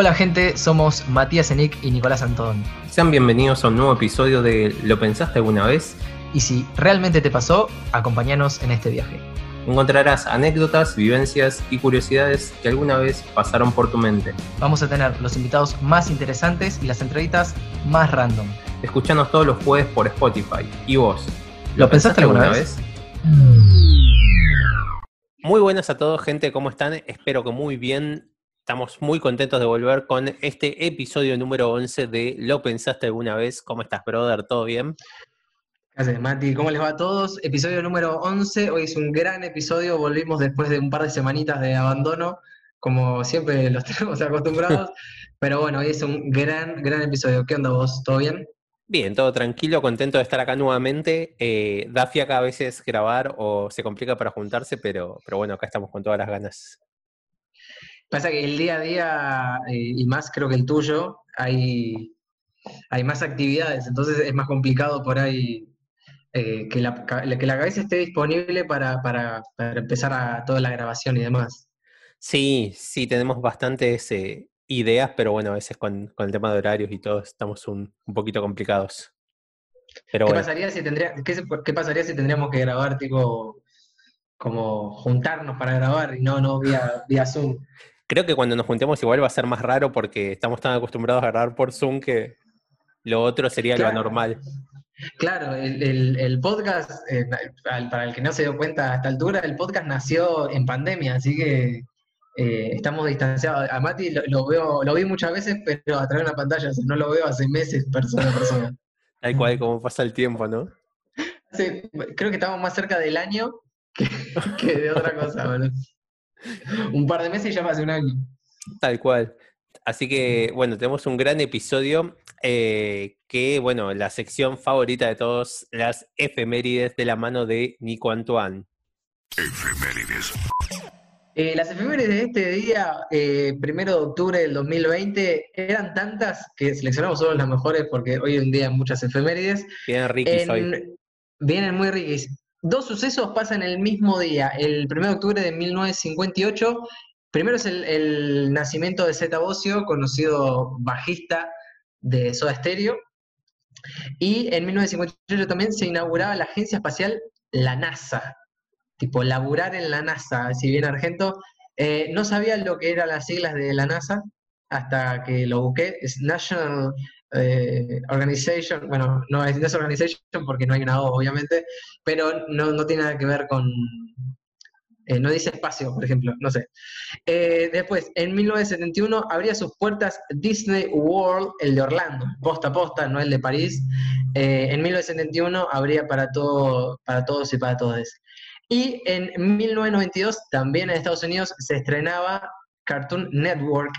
Hola gente, somos Matías Enic y Nicolás Antón. Sean bienvenidos a un nuevo episodio de ¿Lo pensaste alguna vez? Y si realmente te pasó, acompáñanos en este viaje. Encontrarás anécdotas, vivencias y curiosidades que alguna vez pasaron por tu mente. Vamos a tener los invitados más interesantes y las entrevistas más random. Escuchanos todos los jueves por Spotify. ¿Y vos? ¿Lo, pensaste alguna vez? Muy buenas a todos, gente, ¿cómo están? Espero que muy bien. Estamos muy contentos de volver con este episodio número 11 de ¿Lo pensaste alguna vez? ¿Cómo estás, brother? ¿Todo bien? Gracias, Mati. ¿Cómo les va a todos? Episodio número 11. Hoy es un gran episodio. Volvimos después de un par de semanitas de abandono, como siempre los tenemos acostumbrados. Pero bueno, hoy es un gran, gran episodio. ¿Qué onda vos? ¿Todo bien? Bien, todo tranquilo, contento de estar acá nuevamente. Eh, da fiaca a veces grabar o se complica para juntarse, pero, pero bueno, acá estamos con todas las ganas. Pasa que el día a día, eh, y más creo que el tuyo, hay, hay más actividades, entonces es más complicado por ahí eh, que, la, que la cabeza esté disponible para, para, para, empezar a toda la grabación y demás. Sí, sí, tenemos bastantes eh, ideas, pero bueno, a veces con, con, el tema de horarios y todo estamos un, un poquito complicados. Pero ¿Qué, bueno. pasaría si tendría, qué, ¿Qué pasaría si tendríamos que grabar tipo como juntarnos para grabar y no, no vía, vía Zoom? Creo que cuando nos juntemos igual va a ser más raro porque estamos tan acostumbrados a grabar por Zoom que lo otro sería claro. lo normal. Claro, el, el, el podcast, eh, para el que no se dio cuenta a esta altura, el podcast nació en pandemia, así que eh, estamos distanciados. A Mati lo, lo, veo, lo vi muchas veces, pero a través de una pantalla, o sea, no lo veo hace meses persona a persona. Tal cual, como pasa el tiempo, ¿no? Sí, creo que estamos más cerca del año que, que de otra cosa, ¿verdad? Un par de meses y ya hace un año. Tal cual. Así que, bueno, tenemos un gran episodio eh, que, bueno, la sección favorita de todos, las efemérides de la mano de Nico Antoine. Efemérides. Eh, las efemérides de este día, eh, primero de octubre del 2020, eran tantas que seleccionamos solo las mejores porque hoy en día hay muchas efemérides. Vienen riquis en, hoy. Vienen muy riquis. Dos sucesos pasan el mismo día. El 1 de octubre de 1958, primero es el, nacimiento de Zeta Bosio, conocido bajista de Soda Stereo. Y en 1958 también se inauguraba la agencia espacial, la NASA. Tipo, laburar en la NASA, si bien Argento. Eh, no sabía lo que eran las siglas de la NASA hasta que lo busqué. Es National eh, Organization, bueno, no es, no es, Organization porque no hay una O, obviamente, pero no, no tiene nada que ver con. Eh, no dice espacio, por ejemplo, no sé. Eh, después, en 1971 abría sus puertas Disney World, el de Orlando, posta a posta, no el de París. Eh, en 1971 abría para, todo, para todos y para todos. Y en 1992, también en Estados Unidos, se estrenaba Cartoon Network,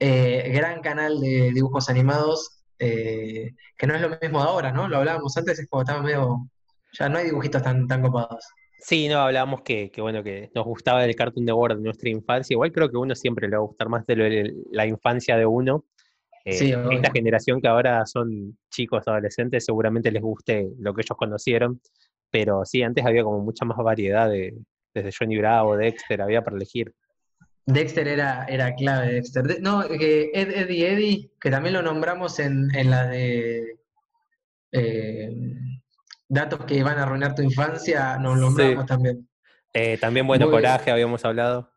eh, gran canal de dibujos animados, eh, que no es lo mismo de ahora, ¿no? Lo hablábamos antes, es como estaba medio. Ya no hay dibujitos tan, tan copados. Sí, no, hablábamos que, que, bueno, que nos gustaba el Cartoon Network de nuestra infancia. Igual creo que uno siempre le va a gustar más de lo, de la infancia de uno. Eh, sí, esta generación que ahora son chicos, adolescentes, seguramente les guste lo que ellos conocieron. Pero sí, antes había como mucha más variedad de, desde Johnny Bravo, Dexter, había para elegir. Dexter era, era clave, Dexter. De, no, que Ed, Eddie, Eddie, que también lo nombramos en, en la de eh, datos que van a arruinar tu infancia, nos nombramos sí. también. Eh, también, bueno, Muy Coraje, bien. habíamos hablado.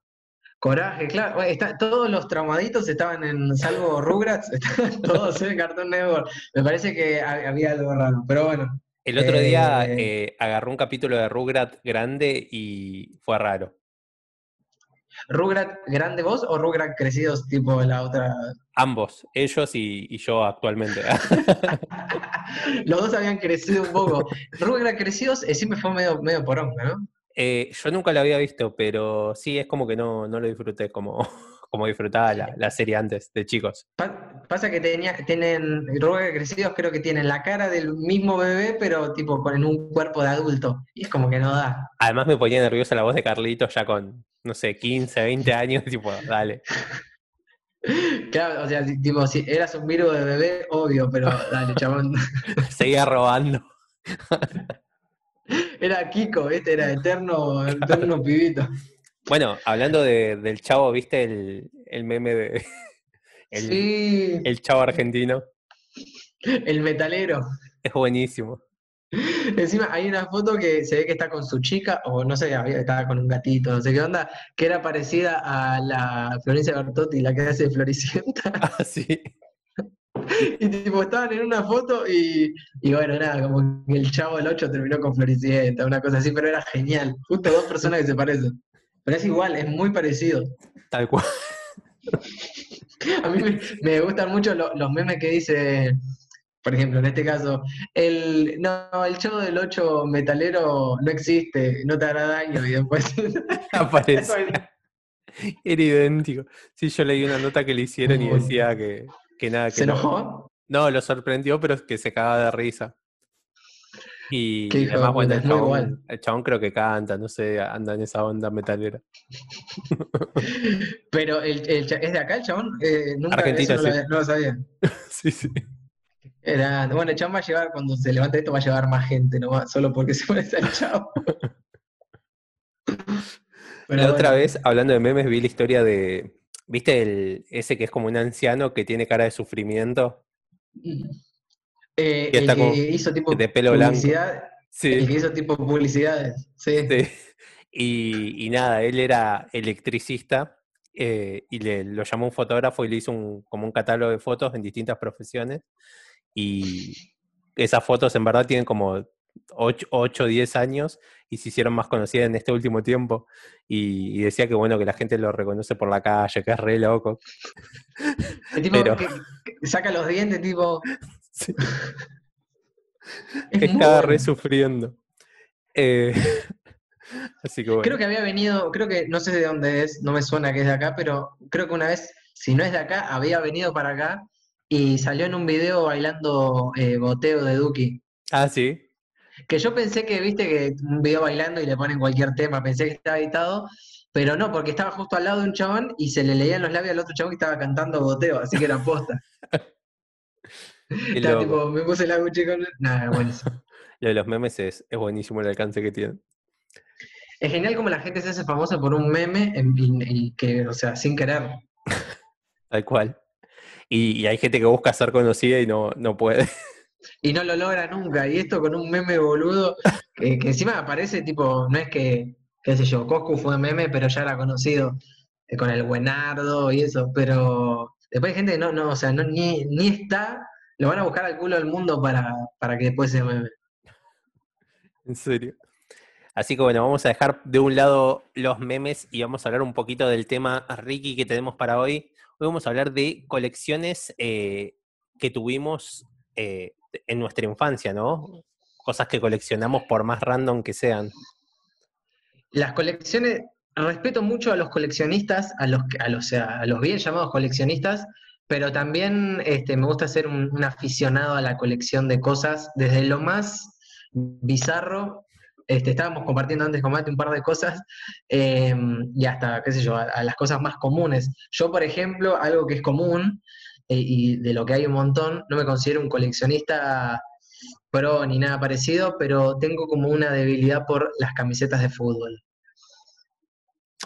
Coraje, claro. Está, todos los traumaditos estaban en, salvo Rugrats, estaban todos en Cartoon Network. Me parece que había algo raro, pero bueno. El otro eh, día eh, agarró un capítulo de Rugrat grande y fue raro. ¿Rugrat grande vos o Rugrat crecidos tipo la otra? Ambos, ellos y, y yo actualmente. Los dos habían crecido un poco. Rugrat crecidos eh, siempre fue medio, medio poronga, ¿no? Eh, yo nunca lo había visto, pero sí es como que no, no lo disfruté como, como disfrutaba la, la, serie antes de chicos. Pasa que tenía, tienen, Rugrat crecidos creo que tienen la cara del mismo bebé, pero tipo con un cuerpo de adulto. Y es como que no da. Además me ponía nerviosa la voz de Carlitos ya con, no sé, 15, 20 años, tipo, dale. Claro, o sea, tipo, si eras un virus de bebé, obvio, pero dale, chabón. Seguía robando. Era Kiko, este era eterno, eterno pibito. Bueno, hablando de, del chavo, ¿viste el, el meme de El, el chavo argentino. El metalero. Es buenísimo. Encima hay una foto que se ve que está con su chica, o no sé, estaba con un gatito, no sé qué onda, que era parecida a la Florencia Bertotti, la que hace Floricienta. Ah, sí. Y tipo, estaban en una foto y, y bueno, nada, como que el chavo del 8 terminó con Floricienta, una cosa así, pero era genial. Justo dos personas que se parecen. Pero es igual, es muy parecido. Tal cual. A mí me, gustan mucho los memes que dice por ejemplo, en este caso, el, no, el show del 8 metalero no existe, no te hará daño y después aparece. Era idéntico. Sí, yo leí una nota que le hicieron y decía que, que nada. Que ¿Se enojó? No, lo sorprendió, pero es que se cagaba de risa. Y, además, bueno, el chabón, el chabón, creo que canta, no sé, anda en esa onda metalera. pero el, ¿es de acá el chabón? Eh, nunca Argentina, sí. no lo sabía. sí, sí. Era, bueno, el chabón va a llevar, cuando se levante esto, va a llevar más gente, ¿no? Solo porque se parece al chavo. la otra vez, hablando de memes, vi la historia de. ¿Viste el, ese que es como un anciano que tiene cara de sufrimiento? Eh, el que hizo tipo de pelo publicidad, blanco. Sí. El que hizo tipo publicidades. Sí. Y, nada, él era electricista eh, y le, lo llamó un fotógrafo y le hizo un, como un catálogo de fotos en distintas profesiones. Y esas fotos en verdad tienen como 8 o 10 años y se hicieron más conocidas en este último tiempo. Y, decía que bueno, que la gente lo reconoce por la calle, que es re loco. tipo que, saca los dientes, tipo. Estaba re sufriendo. Eh, así que bueno. Creo que había venido, creo que, no sé de dónde es, no me suena que es de acá, pero creo que una vez, si no es de acá, había venido para acá y salió en un video bailando eh, Boteo de Duki. Ah, sí. Que yo pensé que, viste, que un video bailando y le ponen cualquier tema, pensé que estaba editado, pero no, porque estaba justo al lado de un chabón y se le leían los labios al otro chabón que estaba cantando Boteo, así que era posta. estaba tipo, me puse aguche con... Nada, buenísimo. Lo de los memes es, es buenísimo el alcance que tienen. Es genial como la gente se hace famosa por un meme y que, o sea, sin querer. Tal cual. Y, hay gente que busca ser conocida y no, no puede. Y no lo logra nunca. Y esto con un meme boludo, que, encima aparece tipo, no es que, qué sé yo, Coscu fue meme, pero ya era conocido eh, con el buenardo y eso, pero después hay gente que no, no, o sea, no, ni, ni está, lo van a buscar al culo del mundo para, para que después sea meme. En serio. Así que bueno, vamos a dejar de un lado los memes y vamos a hablar un poquito del tema Ricky que tenemos para hoy. Hoy vamos a hablar de colecciones eh, que tuvimos eh, en nuestra infancia, ¿no? Cosas que coleccionamos por más random que sean. Las colecciones, respeto mucho a los coleccionistas, a los, a los, a los bien llamados coleccionistas, pero también este, me gusta ser un, aficionado a la colección de cosas, desde lo más bizarro este, estábamos compartiendo antes con Mate un par de cosas em, y hasta, qué sé yo, a, las cosas más comunes. Yo, por ejemplo, algo que es común eh, y de lo que hay un montón, no me considero un coleccionista pro ni nada parecido, pero tengo como una debilidad por las camisetas de fútbol.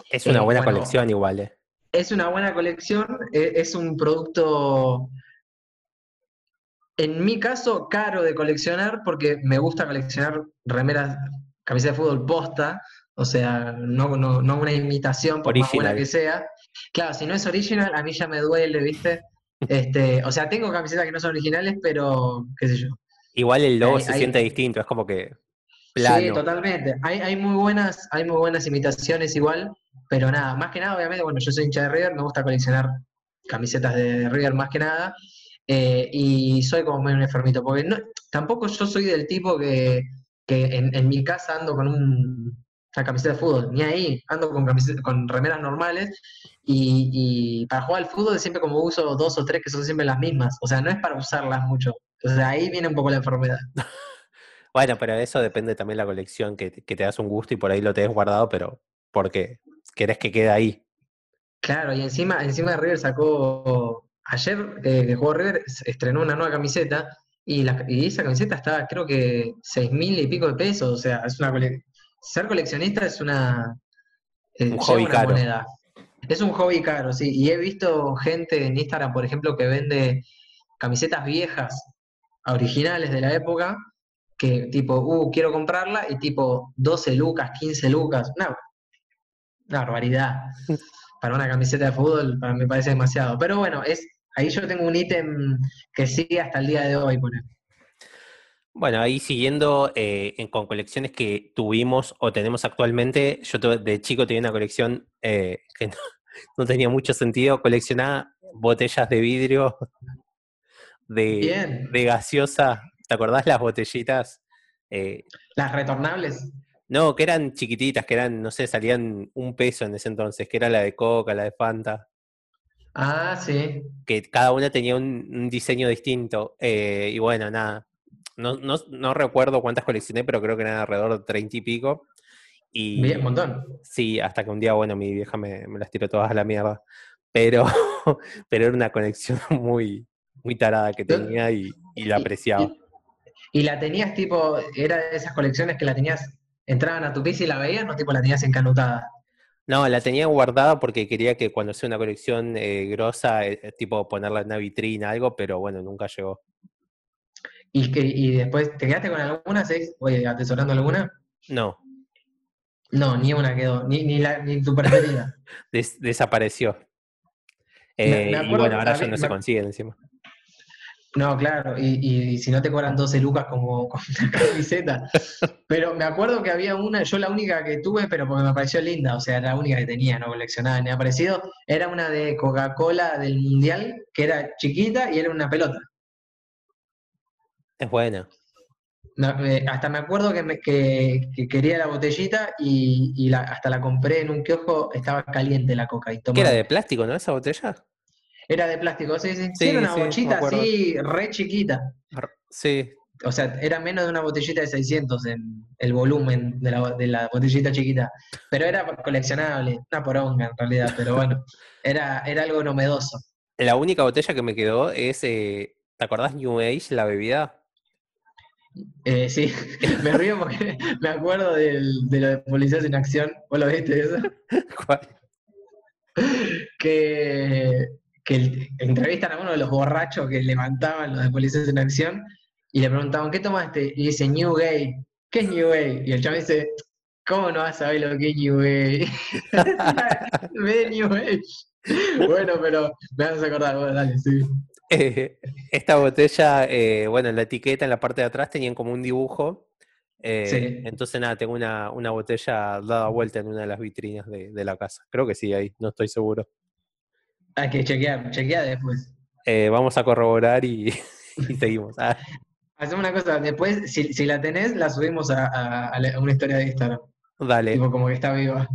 Es una eh, buena colección igual, ¿eh? Es una buena colección, e, es un producto en mi caso, caro de coleccionar porque me gusta coleccionar remeras camiseta de fútbol posta, o sea, no, no, no una imitación por más buena que sea. Claro, si no es original, a mí ya me duele, ¿viste? Este, o sea, tengo camisetas que no son originales, pero qué sé yo. Igual el logo se siente distinto, es como que plano. Sí, totalmente. Hay, hay, muy buenas, hay muy buenas imitaciones igual, pero nada, más que nada, obviamente, bueno, yo soy hincha de River, me gusta coleccionar camisetas de River más que nada, eh, y soy como un enfermito, porque no, tampoco yo soy del tipo que que en, mi casa ando con un, una camiseta de fútbol, ni ahí, ando con, con remeras normales y, para jugar al fútbol siempre como uso dos o tres que son siempre las mismas, o sea, no es para usarlas mucho, entonces ahí viene un poco la enfermedad. bueno, pero eso depende también de la colección, que, te das un gusto y por ahí lo tenés guardado, pero porque querés que quede ahí. Claro, y encima, encima de River sacó, ayer eh, que jugó River, estrenó una nueva camiseta y, la, esa camiseta está, creo que, seis mil y pico de pesos. O sea, es una ser coleccionista es una. Eh, Un hobby caro. Es un hobby caro, sí. Y he visto gente en Instagram, por ejemplo, que vende camisetas viejas, originales de la época, que tipo, uh, quiero comprarla, y tipo 12 lucas, 15 lucas. No, una barbaridad. Para una camiseta de fútbol, para mí me parece demasiado. Pero bueno, es ahí yo tengo un ítem que sigue hasta el día de hoy, por Bueno, ahí siguiendo eh, con colecciones que tuvimos o tenemos actualmente, yo de chico tenía una colección eh, que no, tenía mucho sentido, coleccionaba botellas de vidrio de, de gaseosa. ¿Te acordás las botellitas? Eh, las retornables. No, que eran chiquititas, que eran, no sé, salían un peso en ese entonces, que era la de Coca, la de Fanta. Ah, sí. Que cada una tenía un, diseño distinto. Eh, y bueno, nada. No, no, no, recuerdo cuántas coleccioné, pero creo que eran alrededor de treinta y pico. Y, Bien, un montón. Sí, hasta que un día, bueno, mi vieja me, las tiró todas a la mierda. Pero, pero era una conexión muy, muy tarada que tenía y, la apreciaba. Y, la tenías tipo, era de esas colecciones que la tenías, entraban a tu piso y la veías, no tipo la tenías encanutada. No, la tenía guardada porque quería que cuando sea una colección eh, grosa, eh, eh, tipo ponerla en una vitrina, algo, pero bueno, nunca llegó. ¿Y, que, y después, ¿te quedaste con alguna? Oye, atesorando alguna? No. No, ni una quedó, ni, ni, la, ni tu preferida. desapareció. y bueno, ahora ya no se consigue encima. No, claro, y, si no te cobran 12 lucas como con una camiseta. Pero me acuerdo que había una, yo la única que tuve, pero porque me pareció linda, o sea, la única que tenía, no coleccionada ni aparecido, era una de Coca-Cola del Mundial, que era chiquita y era una pelota. Es buena. Eh, hasta me acuerdo que, quería la botellita y, hasta la compré en un kiosco, estaba caliente la coca. Y ¿Qué era de plástico, no? Esa botella. Era de plástico, sí, sí. sí era una bochita así, re chiquita. Sí. O sea, era menos de una botellita de 600 en el volumen de la, de la botellita chiquita. Pero era coleccionable, una poronga en realidad, pero bueno, era, era algo novedoso. La única botella que me quedó es, eh, ¿te acordás New Age, la bebida? Eh, sí, me río porque me acuerdo del, de lo de Policías en Acción. ¿Vos lo viste eso? ¿Cuál? Que que entrevistan a uno de los borrachos que levantaban los de Policías en Acción y le preguntaban, ¿qué tomaste? Y dice, New Gay. ¿Qué es New Gay? Y el chaval dice, ¿cómo no vas a saber lo que es New Gay? Ve New Gay. bueno, pero me vas a acordar, bueno, dale, sí. Eh, esta botella, eh, bueno, en la etiqueta, en la parte de atrás, tenían como un dibujo. Eh, sí. Entonces, nada, tengo una, una, botella dada vuelta en una de las vitrinas de, de la casa. Creo que sí, ahí, no estoy seguro. Hay que chequear, chequear después. Eh, vamos a corroborar y, seguimos. Ah. Hacemos una cosa, después, si, la tenés, la subimos a, una historia de Instagram. Dale. Tipo, como que está viva.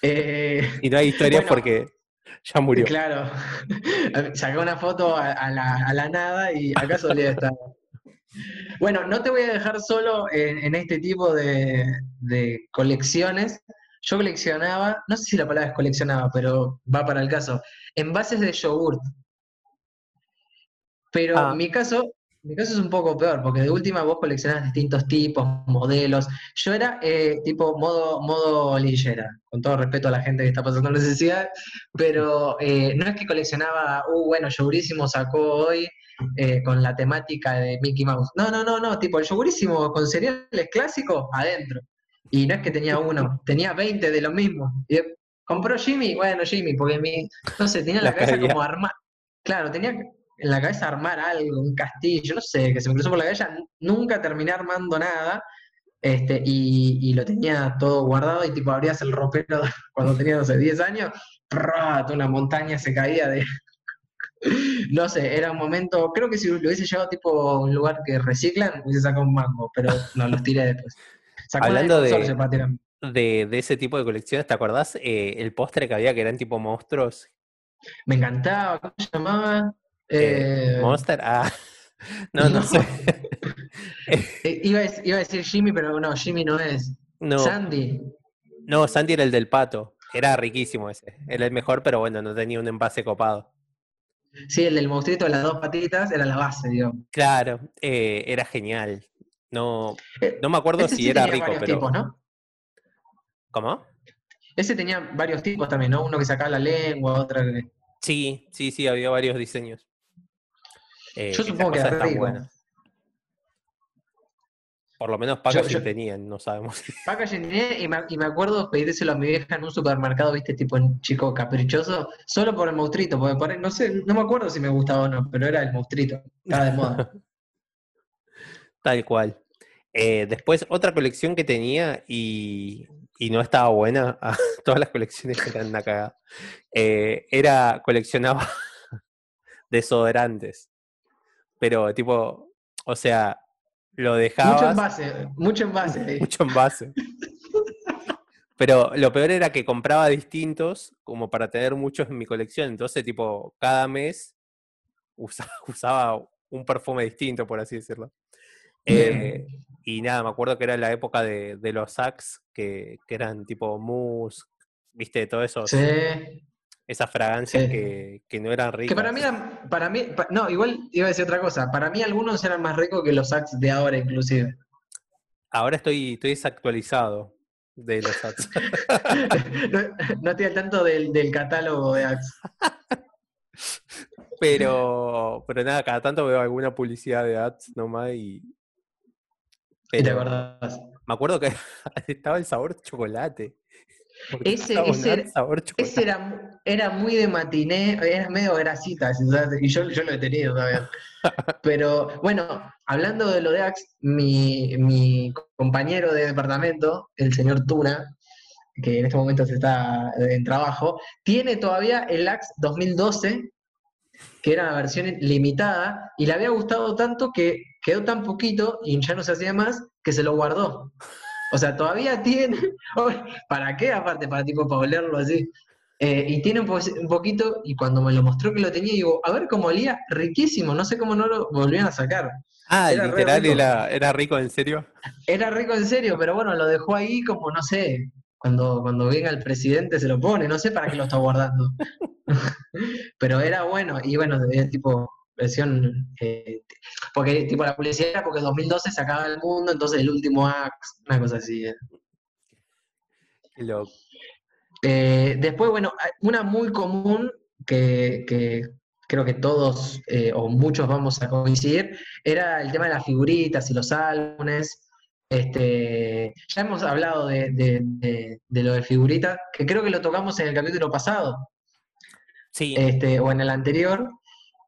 Eh, y no hay historias porque ya murió. Claro. Saqué una foto a, la, nada y acá solía estar. Bueno, no te voy a dejar solo en, este tipo de, de, colecciones. Yo coleccionaba, no sé si la palabra es coleccionaba, pero va para el caso envases de yogurt. Pero ah. en mi caso, mi caso es un poco peor, porque de última vos coleccionás distintos tipos, modelos. Yo era eh, tipo modo, modo lillera, con todo respeto a la gente que está pasando necesidad, pero eh, no es que coleccionaba, uh, bueno, Yogurísimo sacó hoy eh, con la temática de Mickey Mouse. No, no, no, no, tipo el Yogurísimo con cereales clásicos adentro. Y no es que tenía uno, tenía 20 de lo mismo. ¿Compró Jimmy? Bueno, Jimmy, porque mi, no sé, tenía la, cabeza como armar. Claro, tenía en la cabeza armar algo, un castillo, no sé, que se me cruzó por la cabeza. Nunca terminé armando nada. Este, y, lo tenía todo guardado y tipo abrías el ropero cuando tenía, no sé, 10 años, toda una montaña se caía de... no sé, era un momento, creo que si lo hubiese llevado tipo a un lugar que reciclan, hubiese sacado un mango, pero no, los tiré después. Hablando de, de, ese tipo de colecciones, ¿te acordás eh, el postre que había que eran tipo monstruos? Me encantaba, ¿cómo se llamaba? Eh, eh Monster, ah, no, no, sé. Eh, iba, a, decir Jimmy, pero no, Jimmy no es. Sandy. No, Sandy era el del pato. Era riquísimo ese. Era el mejor, pero bueno, no tenía un envase copado. Sí, el del monstruito de las dos patitas era la base, digamos. Claro, era genial. No, no me acuerdo si era rico, pero. ¿no? ¿Cómo? Ese tenía varios tipos también, ¿no? Uno que sacaba la lengua, otra que... Sí, sí, sí, había varios diseños. Eh, Yo supongo que era bueno. Por lo menos packaging tenían, no sabemos. Packaging tenía y me, y me acuerdo pedírselo a mi vieja en un supermercado, viste, tipo un chico caprichoso, solo por el monstruito, porque no sé, no me acuerdo si me gustaba o no, pero era el monstruito, estaba de moda. Tal cual. Eh, después, otra colección que tenía y, no estaba buena, todas las colecciones eran una cagada, eh, era, coleccionaba desodorantes. Pero tipo, o sea, lo dejaba. Mucho envase, mucho envase. mucho envase. Pero lo peor era que compraba distintos como para tener muchos en mi colección. Entonces, tipo, cada mes usaba, un perfume distinto, por así decirlo. Eh, y nada, me acuerdo que era la época de, los Axe, que, eran tipo mousse, viste, todo eso. Sí esas fragancias que, no eran ricas. Que para mí, para mí, no, igual iba a decir otra cosa, para mí algunos eran más ricos que los Axe de ahora inclusive. Ahora estoy, estoy desactualizado de los Axe. no, estoy al tanto del, catálogo de Axe. pero, pero nada, cada tanto veo alguna publicidad de Axe nomás y... Me acuerdo que estaba el sabor chocolate. Ese, era, era, muy de matiné, era medio grasita, y yo, yo lo he tenido todavía. Pero bueno, hablando de lo de Axe, mi, compañero de departamento, el señor Tuna, que en este momento está en trabajo, tiene todavía el Axe 2012, que era la versión limitada, y le había gustado tanto que quedó tan poquito y ya no se hacía más, que se lo guardó. O sea, todavía tiene. ¿Para qué? Aparte, para tipo para olerlo así. Eh, y tiene un, poquito, y cuando me lo mostró que lo tenía, digo, a ver cómo olía, riquísimo, no sé cómo no lo volvían a sacar. Ah, literal era, era, rico en serio. Era rico en serio, pero bueno, lo dejó ahí como, no sé, cuando, cuando venga el presidente se lo pone, no sé para qué lo está guardando. pero era bueno, y bueno, tipo, versión, eh, porque tipo la publicidad era porque en 2012 se acaba el mundo, entonces el último Axe, una cosa así. Eh. Eh, después, bueno, una muy común que, creo que todos o muchos vamos a coincidir, era el tema de las figuritas y los álbumes. Este, ya hemos hablado de, lo de figuritas, que creo que lo tocamos en el capítulo pasado. Sí. Este, o en el anterior.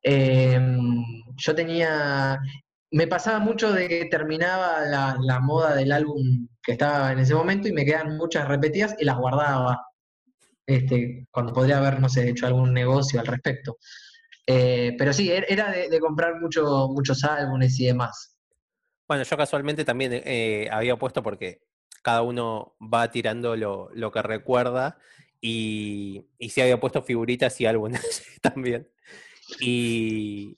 Em, yo tenía, me pasaba mucho de que terminaba la, moda del álbum que estaba en ese momento y me quedan muchas repetidas y las guardaba. Este, cuando podría haber, no sé, hecho algún negocio al respecto. Eh, pero sí, er, era de, comprar mucho, muchos álbumes y demás. Bueno, yo casualmente también eh, había puesto porque cada uno va tirando lo, que recuerda y, y sí había puesto figuritas y álbumes también. Y,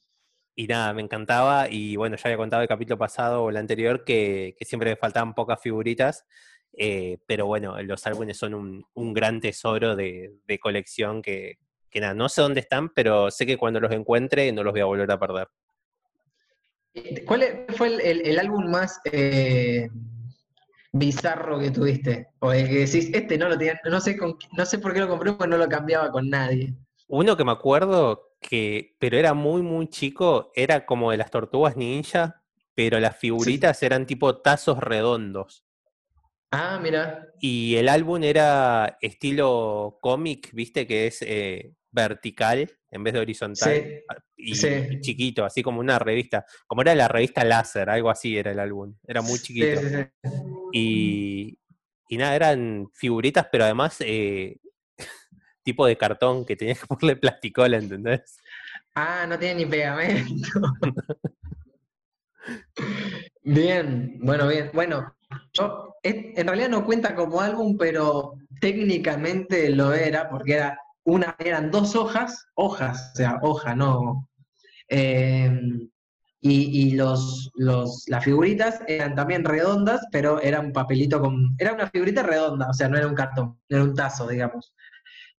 nada, me encantaba. Y bueno, ya había contado el capítulo pasado o el anterior que, siempre me faltaban pocas figuritas. Eh, pero bueno, los álbumes son un, gran tesoro de, colección que, nada, no sé dónde están, pero sé que cuando los encuentre no los voy a volver a perder. ¿Cuál fue el, álbum más eh, bizarro que tuviste? O el que decís, este no lo tenía, no sé, no sé por qué lo compré, porque no lo cambiaba con nadie. Uno que me acuerdo que, pero era muy, muy chico, era como de las tortugas ninja, pero las figuritas eran tipo tazos redondos. Ah, mira. Y el álbum era estilo cómic, viste, que es eh, vertical en vez de horizontal. Ah, y, chiquito, así como una revista. Como era la revista Láser, algo así era el álbum. Era muy chiquito. Y, y nada, eran figuritas, pero además eh, tipo de cartón que tenías que ponerle plasticola, ¿entendés? Ah, no tiene ni pegamento. bien, bueno, bien. Bueno, yo en realidad no cuenta como álbum, pero técnicamente lo era, porque era una, eran dos hojas, hojas, o sea, hoja, no. Em, y, los, los, las figuritas eran también redondas, pero era un papelito con. Era una figurita redonda, o sea, no era un cartón, era un tazo, digamos.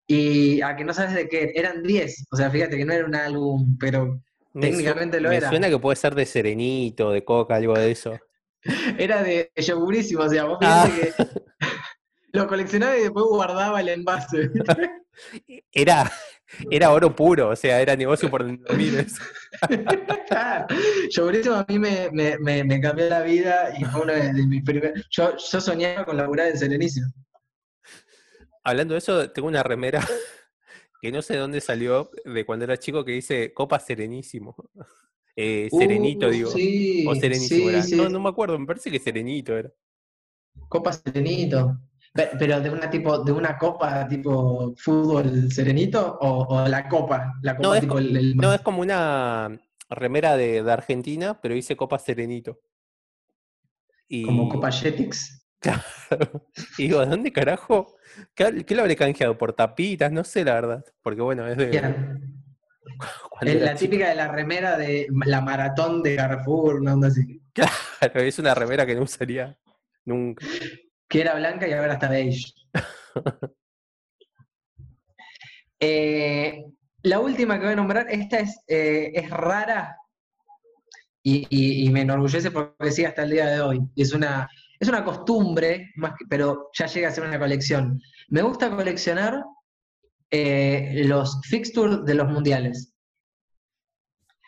Y a que no sabes de qué, eran 10. O sea, fíjate que no era un álbum, pero técnicamente lo era. Me suena que puede ser de Serenito, de Coca, algo de eso. era de yogurísimo, o sea, vos ah. que lo coleccionaba y después guardaba el envase. Era, era oro puro, o sea, era negocio por miles. yo por eso a mí me, me, cambió la vida y fue uno de, mis primeros. Yo, yo soñaba con laburar en Serenísimo. Hablando de eso, tengo una remera que no sé de dónde salió de cuando era chico que dice Copa Serenísimo. Eh, serenito, uh, digo. o Serenísimo No, no me acuerdo, me parece que Serenito era. Copa Serenito. Pero de una tipo, de una copa tipo fútbol serenito o, la copa, la copa no, es, no, es como una remera de, Argentina, pero dice Copa Serenito. Como Copa Jetix. Claro. Y digo, ¿de dónde carajo? ¿Qué, lo habré canjeado? ¿Por tapitas? No sé, la verdad. Porque bueno, es de. Es la típica de la remera de la maratón de Carrefour, una onda así. Claro, es una remera que no usaría nunca que era blanca y ahora está beige. Eh, la última que voy a nombrar, esta es, eh, es rara y, me enorgullece porque sí hasta el día de hoy. Es una, es una costumbre, más pero ya llega a ser una colección. Me gusta coleccionar eh, los fixtures de los mundiales.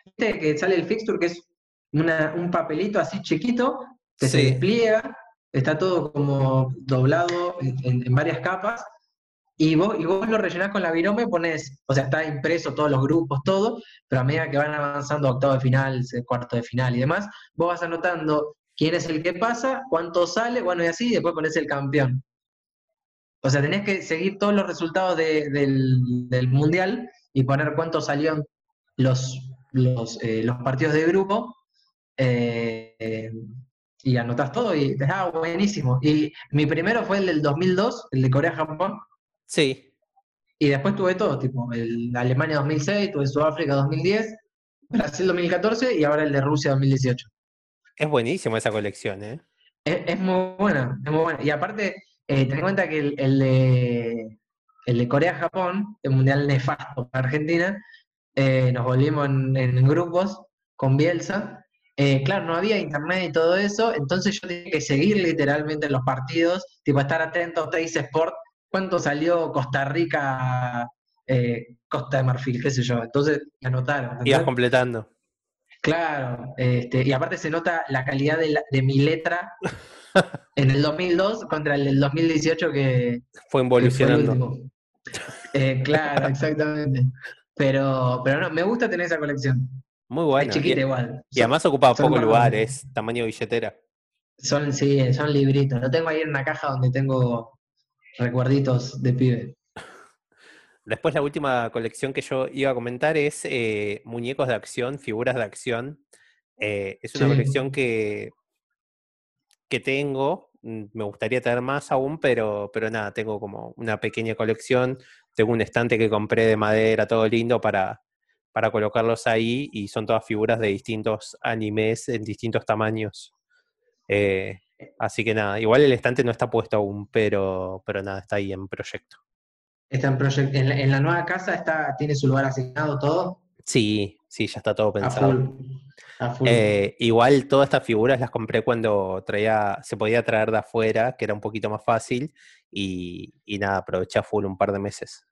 Viste que sale el fixture, que es un papelito así chiquito, que se despliega está todo como doblado en, varias capas, y vos, y vos lo rellenás con la virome, pones, o sea, está impreso todos los grupos, todo, pero a medida que van avanzando octavo de final, cuarto de final y demás, vos vas anotando quién es el que pasa, cuánto sale, bueno, y así, y después pones el campeón. O sea, tenés que seguir todos los resultados del, mundial y poner cuánto salieron los, los, eh, los partidos de grupo. Eh, y anotás todo y te ah, buenísimo. Y mi primero fue el del 2002, el de Corea-Japón. Sí. Y después tuve todo, tipo, el Alemania 2006, tuve Sudáfrica 2010, Brasil 2014 y ahora el de Rusia 2018. Es buenísimo esa colección, ¿eh? Es, muy buena, es muy buena. Y aparte, eh, ten en cuenta que el, de, el de Corea-Japón, el mundial nefasto para Argentina, eh, nos volvimos en, en grupos con Bielsa eh, claro, no había internet y todo eso, entonces yo tenía que seguir literalmente los partidos, tipo estar atento a Teis Sport, cuánto salió Costa Rica, eh, Costa de Marfil, qué sé yo. Entonces, anotaron. Ibas completando. Claro, este, y aparte se nota la calidad de, mi letra en el 2002 contra el del 2018 que fue involucionando. Eh, claro, exactamente. Pero, pero no, me gusta tener esa colección. Muy bueno. Es chiquita igual. Y además ocupa poco lugar, es tamaño billetera. Son, sí, son libritos. Lo tengo ahí en una caja donde tengo recuerditos de pibe. Después la última colección que yo iba a comentar es eh, muñecos de acción, figuras de acción. Eh, es una colección que, que tengo, mm, me gustaría tener más aún, pero, pero nada, tengo como una pequeña colección. Tengo un estante que compré de madera, todo lindo, para, para colocarlos ahí y son todas figuras de distintos animes en distintos tamaños. Eh, así que nada, igual el estante no está puesto aún, pero, pero nada, está ahí en proyecto. Está en proyecto. ¿En, la nueva casa está, tiene su lugar asignado todo? Sí, sí, ya está todo pensado. Eh, igual todas estas figuras las compré cuando traía, se podía traer de afuera, que era un poquito más fácil, y, y nada, aproveché a full un par de meses.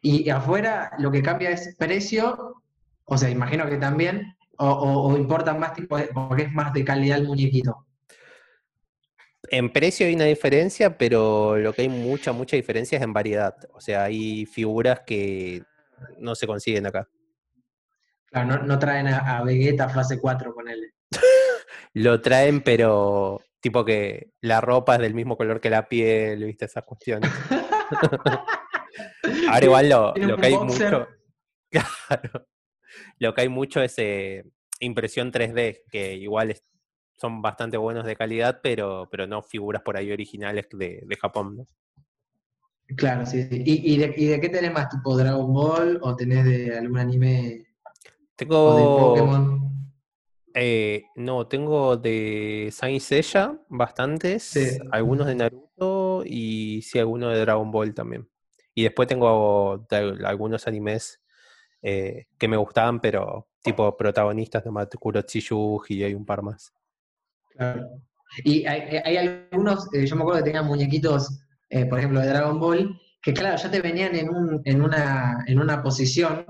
Y afuera lo que cambia es precio, o sea, imagino que también, o, importa más tipo, porque es más de calidad el muñequito. En precio hay una diferencia, pero lo que hay mucha, mucha diferencia es en variedad. O sea, hay figuras que no se consiguen acá. Claro, no, traen a, Vegeta fase 4 con él. lo traen, pero tipo que la ropa es del mismo color que la piel, ¿viste? Esas cuestiones. Ahora igual lo, que hay mucho. Lo que hay mucho es eh, impresión 3D, que igual son bastante buenos de calidad, pero, pero no figuras por ahí originales de, Japón. Claro, sí, sí. ¿Y, de, qué tenés más? ¿Tipo Dragon Ball o tenés de algún anime? Tengo. de Pokémon? Eh, no, tengo de Saint Seiya bastantes, algunos de Naruto y sí, algunos de Dragon Ball también. Y después tengo algunos animes eh, que me gustaban, pero tipo protagonistas de Matkuro Chiyuji y hay un par más. Y hay, algunos, eh, yo me acuerdo que tenían muñequitos eh, por ejemplo, de Dragon Ball, que claro, ya te venían en, un, en, una, en una posición.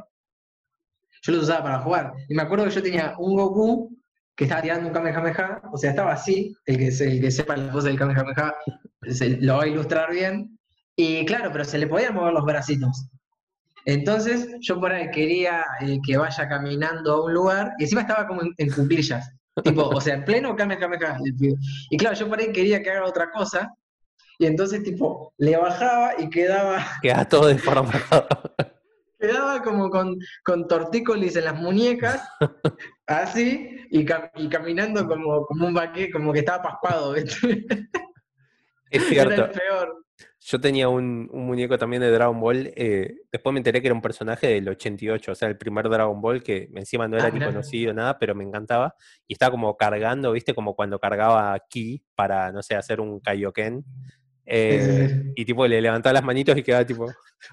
Yo los usaba para jugar. Y me acuerdo que yo tenía un Goku que estaba tirando un Kamehameha, o sea, estaba así, el que, el que sepa la pose del Kamehameha lo va a ilustrar bien. Y claro, pero se le podían mover los bracitos. Entonces, yo por ahí quería eh, que vaya caminando a un lugar, y encima estaba como en, cuclillas. Tipo, o sea, en pleno Kamehameha. Y claro, yo por ahí quería que haga otra cosa, y entonces, tipo, le bajaba y quedaba. Quedaba todo deformado. quedaba como con, con tortícolis en las muñecas, así, y, caminando como, como un vaque, como que estaba paspado, Es cierto. Era el peor. Yo tenía un, muñeco también de Dragon Ball. Eh, después me enteré que era un personaje del 88, o sea, el primer Dragon Ball que encima no era ah, ni conocido nada, pero me encantaba. Y estaba como cargando, ¿viste? Como cuando cargaba Ki para, no sé, hacer un Kaioken. Eh, y tipo le levantaba las manitos y quedaba tipo.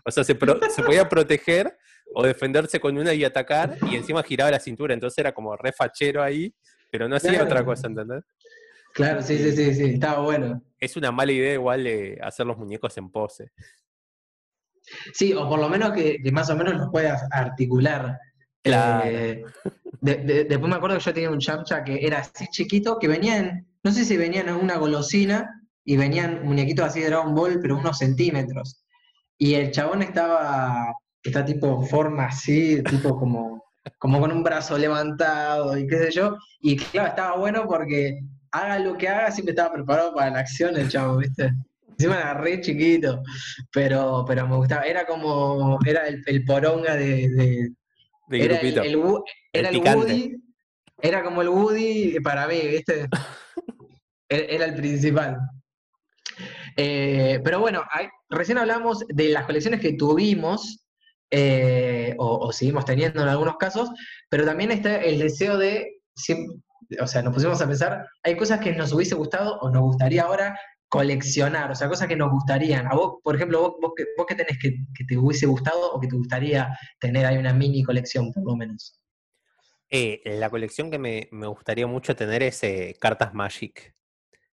O sea, se, se podía proteger o defenderse con una y atacar, y encima giraba la cintura. Entonces era como refachero ahí, pero no hacía otra cosa, ¿entendés? Claro, sí, sí, sí, sí, estaba bueno. Es una mala idea igual de hacer los muñecos en pose. Sí, o por lo menos que, más o menos los puedas articular. Claro. Eh, después me acuerdo que yo tenía un chamcha que era así chiquito, que venían, no sé si venían en una golosina y venían muñequitos así de Dragon Ball, pero unos centímetros. Y el chabón estaba, está tipo forma así, tipo como, como con un brazo levantado y qué sé yo. Y claro, estaba bueno porque haga lo que haga, siempre estaba preparado para la acción el chavo, ¿viste? Encima era re chiquito, pero, pero me gustaba. Era como, era el, poronga de... era grupito. El, era el, Woody, era como el Woody para mí, ¿viste? era el principal. Eh, pero bueno, recién hablamos de las colecciones que tuvimos, eh, o, seguimos teniendo en algunos casos, pero también está el deseo de, o sea, nos pusimos a pensar, hay cosas que nos hubiese gustado o nos gustaría ahora coleccionar, o sea, cosas que nos gustarían. A vos, por ejemplo, vos, vos, vos qué tenés que, te hubiese gustado o que te gustaría tener ahí una mini colección, por lo menos. Eh, la colección que me, gustaría mucho tener es eh, cartas Magic,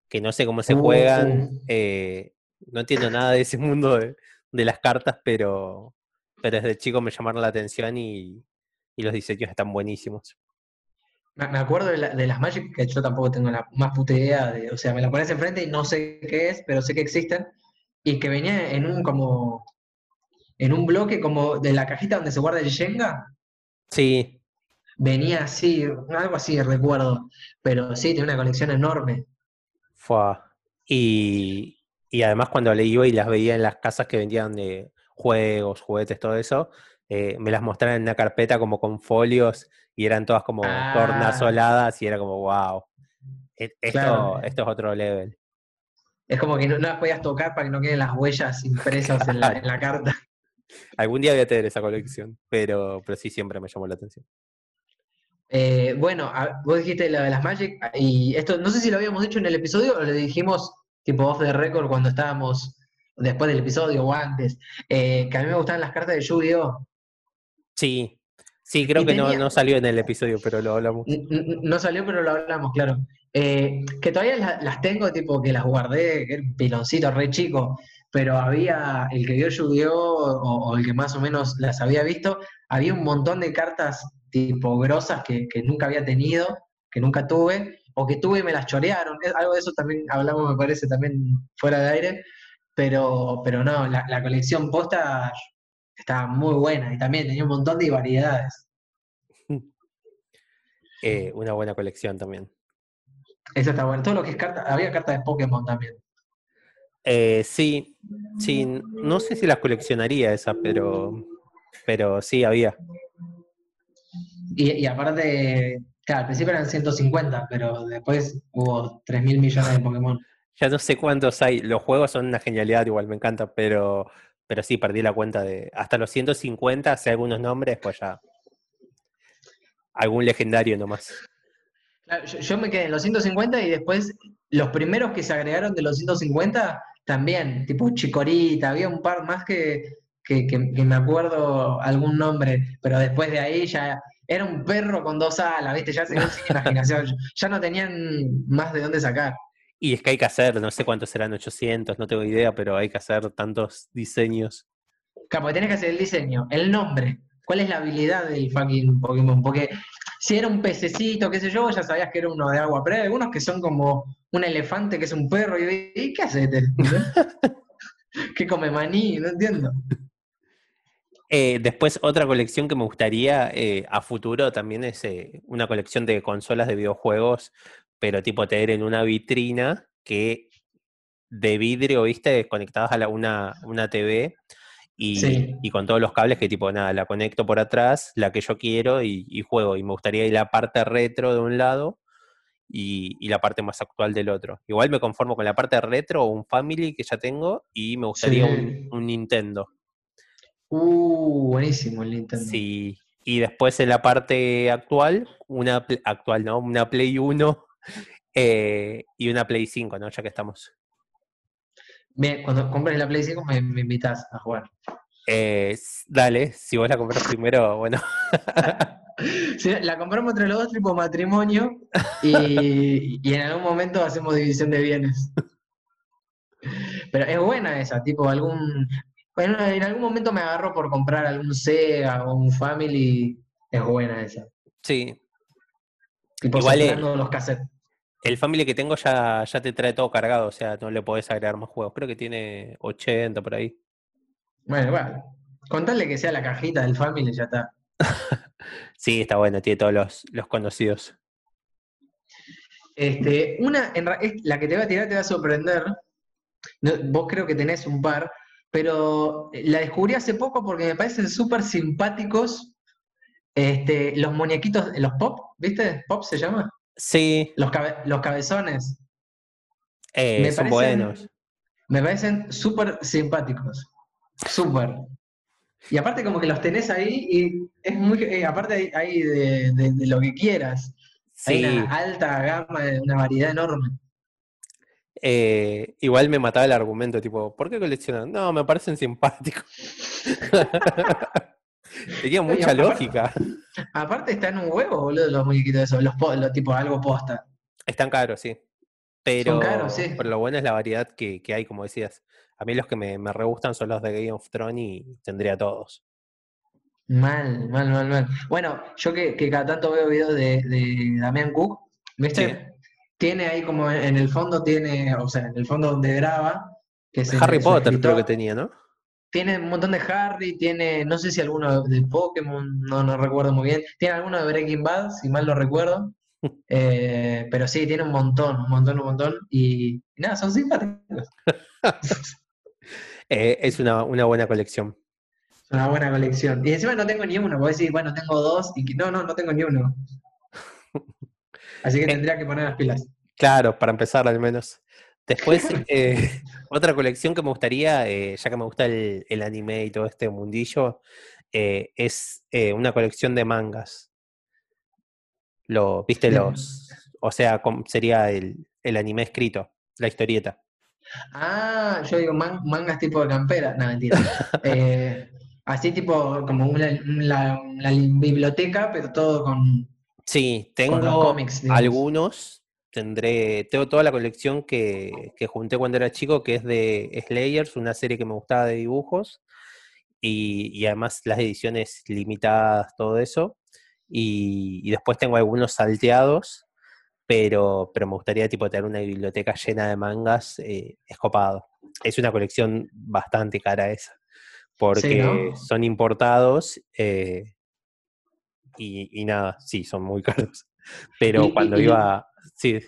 que no sé cómo se juegan, uh. eh, no entiendo nada de ese mundo de, las cartas, pero, pero desde chico me llamaron la atención y los diseños están buenísimos. Me acuerdo de, las Magic, que yo tampoco tengo la más puta idea, de, o sea, me la pones enfrente y no sé qué es, pero sé que existen, y que venía en un como, en un bloque como de la cajita donde se guarda el Shenga. Sí. Venía así, algo así recuerdo, pero sí, tiene una colección enorme. Fue. Y, y además cuando le iba y las veía en las casas que vendían de juegos, juguetes, todo eso, eh, me las mostraron en una carpeta como con folios y eran todas como ah. tornasoladas y era como, wow, e-, esto, esto es otro level. Es como que no, las podías tocar para que no queden las huellas impresas en, la, carta. Algún día voy a tener esa colección, pero, pero sí siempre me llamó la atención. Eh, bueno, vos dijiste lo de las Magic, y esto no sé si lo habíamos dicho en el episodio o lo dijimos tipo off the record cuando estábamos después del episodio o antes, eh, que a mí me gustaban las cartas de Yu-Gi-Oh! Sí, sí, creo que no, salió en el episodio, pero lo hablamos. No salió, pero lo hablamos, claro. Eh, que todavía las, tengo, tipo que las guardé, que era un piloncito re chico, pero había el que vio yu o, el que más o menos las había visto, había un montón de cartas tipo grosas que, nunca había tenido, que nunca tuve, o que tuve y me las chorearon. Algo de eso también hablamos, me parece, también fuera de aire. Pero, pero no, la, la colección posta estaba muy buena y también tenía un montón de variedades. Eh, una buena colección también. Eso está bueno. Todo lo que es carta, había cartas de Pokémon también. Eh, sí, sí, no sé si las coleccionaría esa, pero, pero sí había. Y, y aparte, claro, al principio eran 150, pero después hubo 3 mil millones de Pokémon. Ya no sé cuántos hay. Los juegos son una genialidad, igual me encanta, pero pero sí, perdí la cuenta de. Hasta los 150, sé algunos nombres, pues ya. Algún legendario nomás. yo, me quedé en los 150 y después los primeros que se agregaron de los 150 también, tipo Chicorita, había un par más que, que, me acuerdo algún nombre, pero después de ahí ya era un perro con dos alas, ¿viste? Ya se imaginación, ya no tenían más de dónde sacar. Y es que hay que hacer, no sé cuántos serán 800, no tengo idea, pero hay que hacer tantos diseños. Claro, porque tenés que hacer el diseño, el nombre, cuál es la habilidad del fucking Pokémon, porque si era un pececito, qué sé yo, ya sabías que era uno de agua, pero hay algunos que son como un elefante que es un perro, y, ¿qué hace este? ¿Qué come maní? No entiendo. Eh, después, otra colección que me gustaría eh, a futuro también es eh, una colección de consolas de videojuegos, pero tipo tener en una vitrina que de vidrio, viste, conectadas a una, una TV y, con todos los cables que tipo, nada, la conecto por atrás, la que yo quiero y, juego. Y me gustaría ir la parte retro de un lado y, la parte más actual del otro. Igual me conformo con la parte retro o un Family que ya tengo y me gustaría un, Nintendo. Uh, buenísimo el Nintendo. Sí, y después en la parte actual, una actual, ¿no? Una Play 1 eh, y una Play 5, ¿no? Ya que estamos. Bien, cuando compres la Play 5 me, invitas a jugar. Eh, dale, si vos la compras primero, bueno. la compramos entre los dos tipo matrimonio y, en algún momento hacemos división de bienes. Pero es buena esa, tipo algún... Bueno, en algún momento me agarro por comprar algún Sega o un Family, es buena esa. Sí. Tipo Igual los cassettes. El Family que tengo ya, ya te trae todo cargado, o sea, no le podés agregar más juegos. Creo que tiene 80 por ahí. Bueno, bueno. Contarle que sea la cajita del Family ya está. sí, está bueno, tiene todos los, conocidos. Este, una, la que te va a tirar te va a sorprender. vos creo que tenés un par, pero la descubrí hace poco porque me parecen súper simpáticos este, los muñequitos, los pop, ¿viste? ¿Pop se llama? Sí. Los, los cabezones. Eh, son buenos. Me parecen súper simpáticos. Súper. Y aparte como que los tenés ahí y es muy... Eh, aparte hay, de, lo que quieras. Sí. Hay una alta gama, una variedad enorme. Eh, igual me mataba el argumento, tipo, ¿por qué coleccionan? No, me parecen simpáticos. Tenía mucha lógica. Aparte está en un huevo, boludo, los muñequitos esos, los, los tipo algo posta. Están caros, sí. Pero, pero lo bueno es la variedad que, hay, como decías. A mí los que me, me re gustan son los de Game of Thrones y tendría todos. Mal, mal, mal, mal. Bueno, yo que, cada tanto veo videos de, de Damián Cook, ¿viste? Tiene ahí como en el fondo, tiene, o sea, en el fondo donde graba. Que Harry Potter creo que tenía, ¿no? Tiene un montón de Harry, tiene, no sé si alguno de Pokémon, no, no recuerdo muy bien. Tiene alguno de Breaking Bad, si mal lo recuerdo. Eh, pero sí, tiene un montón, un montón, un montón. Y, nada, son simpáticos. Eh, es una, buena colección. Es una buena colección. Y encima no tengo ni uno, puedo decir, bueno, tengo dos, y no, no, no tengo ni uno. Así que eh, tendría que poner las pilas. Claro, para empezar al menos. Después, eh, otra colección que me gustaría, eh, ya que me gusta el, anime y todo este mundillo, eh, es una colección de mangas. Lo, ¿Viste los? O sea, sería el, anime escrito, la historieta. Ah, yo digo mangas tipo de campera. No, mentira. así tipo como una, la, biblioteca, pero todo con... Sí, tengo cómics, algunos tendré, tengo toda la colección que, junté cuando era chico, que es de Slayers, una serie que me gustaba de dibujos, y, además las ediciones limitadas, todo eso. Y, después tengo algunos salteados, pero, pero me gustaría tipo tener una biblioteca llena de mangas eh, escopado. Es una colección bastante cara esa, porque son importados eh, y, nada, sí, son muy caros. Pero cuando iba, Sí.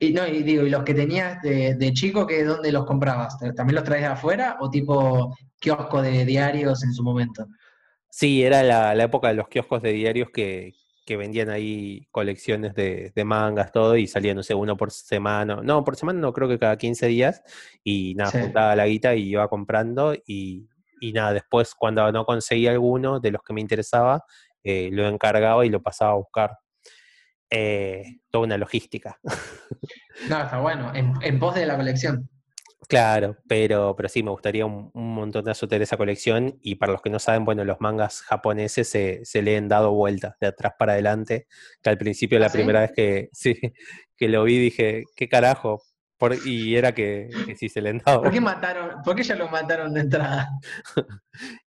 Y no, y digo, ¿y los que tenías de, chico, que dónde los comprabas? ¿También los traes de afuera o tipo kiosco de diarios en su momento? Sí, era la, época de los kioscos de diarios que, vendían ahí colecciones de, mangas, todo, y salían, no sé, uno por semana. No, por semana no, creo que cada 15 días. Y nada, juntaba la guita y iba comprando. Y, nada, después cuando no conseguía alguno de los que me interesaba, eh, lo encargaba y lo pasaba a buscar. Eh, toda una logística. No, está bueno, en, pos de la colección. Claro, pero, pero sí, me gustaría un, montón de tener esa colección. Y para los que no saben, bueno, los mangas japoneses se, se leen dado vueltas de atrás para adelante. Que al principio, la ¿Ah, primera vez que, sí, que lo vi, dije, ¿qué carajo? y era que, si se le entraba. ¿Por qué mataron? ¿Por qué ya lo mataron de entrada?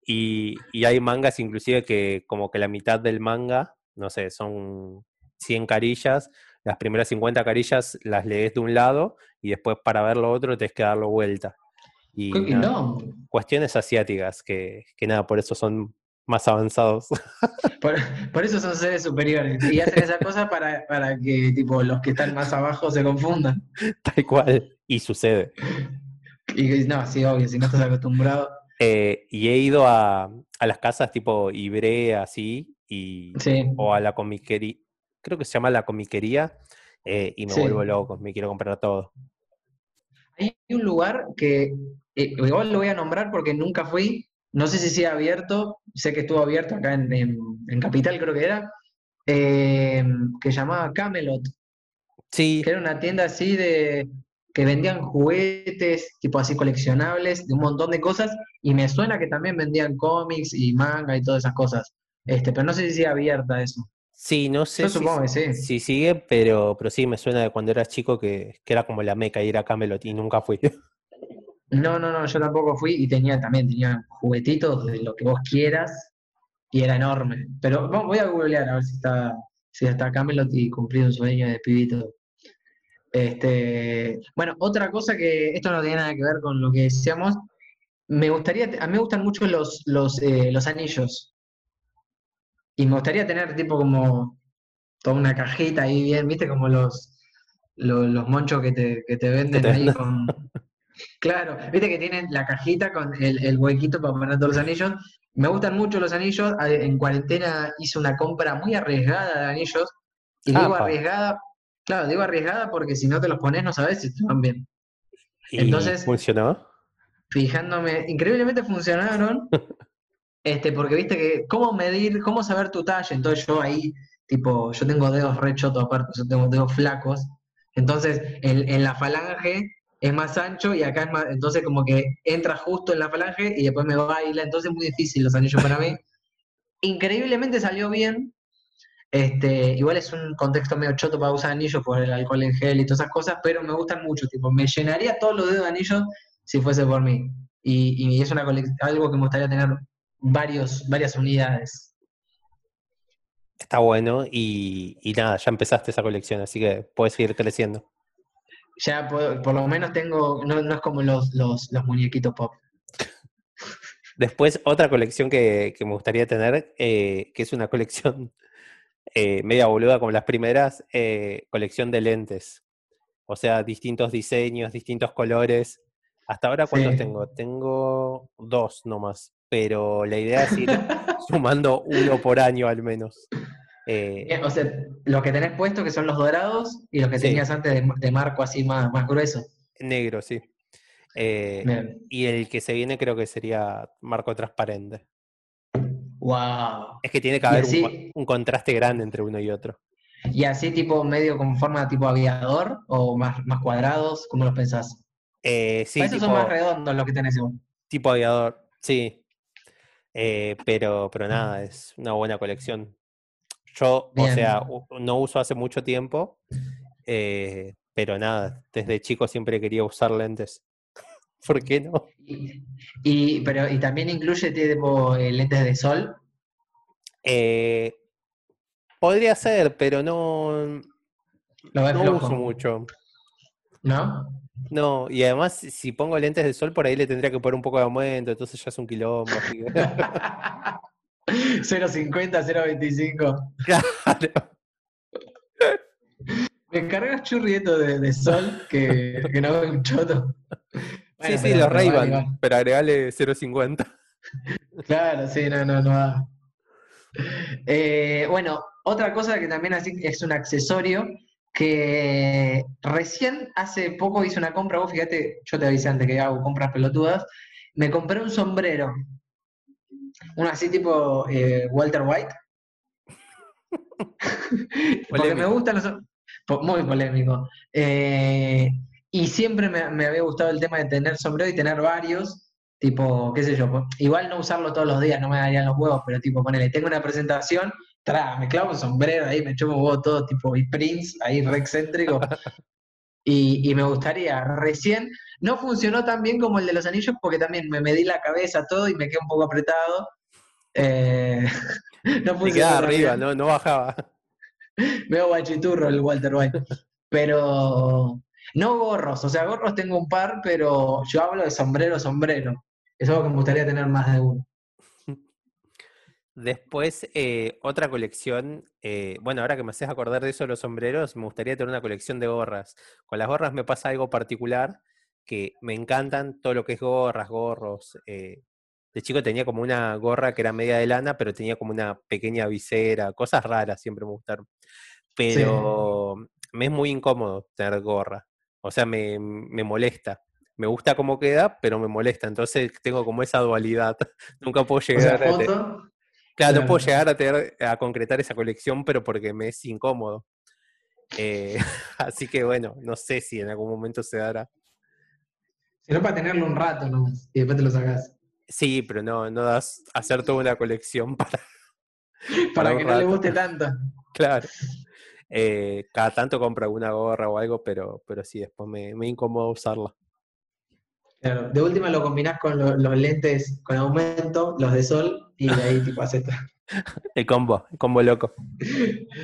y, y hay mangas inclusive que como que la mitad del manga, no sé, son 100 carillas, las primeras 50 carillas las lees de un lado y después para ver lo otro tienes que darlo vuelta. Y cuestiones asiáticas que, que nada, por eso son más avanzados. Por, eso son seres superiores. Y hacen esa cosa para, para, que tipo los que están más abajo se confundan. Tal cual. Y sucede. Y no, sí, obvio, si no estás acostumbrado. Eh, y he ido a, a, las casas tipo Ibrea, así, y, o a la comiquería, creo que se llama la comiquería, eh, y me vuelvo loco, me quiero comprar todo. Hay un lugar que eh, igual lo voy a nombrar porque nunca fui, no sé si sigue abierto, sé que estuvo abierto acá en, Capital, creo que era, eh, que llamaba Camelot. Sí. Que era una tienda así de que vendían juguetes, tipo así coleccionables, de un montón de cosas, y me suena que también vendían cómics y manga y todas esas cosas. Este, pero no sé si sigue abierta eso. Sí, no sé si, sigue, pero, pero sí me suena de cuando eras chico que, que era como la meca ir a Camelot y nunca fui. No, no, no, yo tampoco fui y tenía también, tenía juguetitos de lo que vos quieras y era enorme. Pero voy a googlear a ver si está, si está Camelot y cumplido un sueño de pibito. Este, bueno, otra cosa que esto no tiene nada que ver con lo que decíamos, me gustaría, a mí me gustan mucho los, los, eh, los anillos. Y me gustaría tener tipo como toda una cajita ahí bien, viste, como los, los, monchos que te, que te venden ahí con, Claro, viste que tienen la cajita con el, huequito para poner todos los anillos. Me gustan mucho los anillos. En cuarentena hice una compra muy arriesgada de anillos. Y digo arriesgada, claro, digo arriesgada porque si no te los pones no sabes si te van bien. Entonces, ¿Funcionó? Fijándome, increíblemente funcionaron. este, porque viste que, ¿cómo medir, cómo saber tu talla? Entonces yo ahí, tipo, yo tengo dedos re chotos aparte, yo tengo dedos flacos. Entonces, en la falange es más ancho y acá es más, entonces como que entra justo en la falange y después me baila, entonces es muy difícil los anillos para mí. Increíblemente salió bien, este, igual es un contexto medio choto para usar anillos por el alcohol en gel y todas esas cosas, pero me gustan mucho, tipo, me llenaría todos los dedos de anillos si fuese por mí. Y, es una algo que me gustaría tener varios, varias unidades. Está bueno y, y nada, ya empezaste esa colección, así que puedes seguir creciendo ya por, lo menos tengo, no, es como los, los, muñequitos pop. Después, otra colección que, me gustaría tener, eh, que es una colección eh, media boluda como las primeras, eh, colección de lentes. O sea, distintos diseños, distintos colores. Hasta ahora, ¿cuántos tengo? Tengo dos nomás, pero la idea es ir sumando uno por año al menos. Eh, o sea, los que tenés puesto que son los dorados y los que tenías antes de, marco así más, más grueso. Negro, sí. Eh, y el que se viene creo que sería marco transparente. Wow. Es que tiene que haber un, contraste grande entre uno y otro. ¿Y así tipo medio con forma tipo aviador o más, más cuadrados? ¿Cómo los pensás? Eh, sí. Esos son más redondos los que tenés. Tipo aviador, sí. Pero, pero nada, es una buena colección. Yo, o sea, no uso hace mucho tiempo, eh, pero nada, desde chico siempre quería usar lentes. ¿Por qué no? Y, pero, ¿y también incluye tipo, eh, lentes de sol? Eh, podría ser, pero no, no uso mucho. ¿No? No, y además si pongo lentes de sol por ahí le tendría que poner un poco de aumento, entonces ya es un quilombo. 0.50, 0.25. Claro. Me cargas churrieto de, de sol que, que, no veo un choto. sí, sí, los ray pero agregale 0.50. Claro, sí, no, no, no. Eh, bueno, otra cosa que también así es un accesorio que recién hace poco hice una compra, vos fíjate, yo te avisé antes que hago compras pelotudas, me compré un sombrero uno así tipo eh, Walter White. Porque me gustan los... Muy polémico. Eh, y siempre me, había gustado el tema de tener sombrero y tener varios, tipo, qué sé yo, igual no usarlo todos los días, no me darían los huevos, pero tipo, ponele, tengo una presentación, tra, me clavo un sombrero ahí, me chupo todo, tipo, y Prince, ahí re excéntrico. y, me gustaría. Recién no funcionó tan bien como el de los anillos porque también me medí la cabeza todo y me quedé un poco apretado. Eh, no funcionó. arriba, no, no bajaba. Veo guachiturro el Walter White. Pero no gorros, o sea, gorros tengo un par, pero yo hablo de sombrero, sombrero. Es algo que me gustaría tener más de uno. Después, eh, otra colección, eh, bueno, ahora que me haces acordar de eso de los sombreros, me gustaría tener una colección de gorras. Con las gorras me pasa algo particular, que me encantan todo lo que es gorras, gorros. Eh, de chico tenía como una gorra que era media de lana, pero tenía como una pequeña visera, cosas raras, siempre me gustaron. Pero me es muy incómodo tener gorra, o sea, me, me molesta me gusta cómo queda, pero me molesta. Entonces tengo como esa dualidad. Nunca puedo llegar a. Claro, no puedo llegar a, tener, a concretar esa colección, pero porque me es incómodo. Eh, así que bueno, no sé si en algún momento se dará. Si no, para tenerlo un rato nomás, y después te lo sacas. Sí, pero no, no das hacer toda una colección para. para, que no le guste tanto. Claro. Eh, cada tanto compro alguna gorra o algo, pero, pero sí, después me, me incomoda usarla. Claro, de última lo combinás con los lentes con aumento, los de sol, y de ahí tipo haces El combo, el combo loco.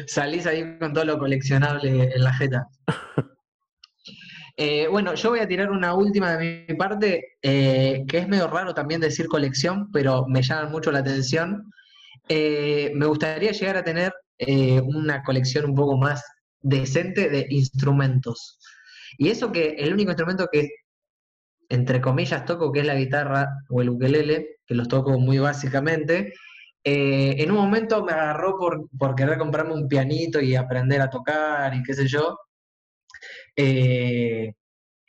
Salís ahí con todo lo coleccionable en la jeta. Eh, bueno, yo voy a tirar una última de mi parte, eh, que es medio raro también decir colección, pero me llama mucho la atención. Eh, me gustaría llegar a tener una colección un poco más decente de instrumentos. Y eso que el único instrumento que entre comillas, toco, que es la guitarra o el ukelele, que los toco muy básicamente. Eh, en un momento me agarró por, querer comprarme un pianito y aprender a tocar y qué sé yo. Eh,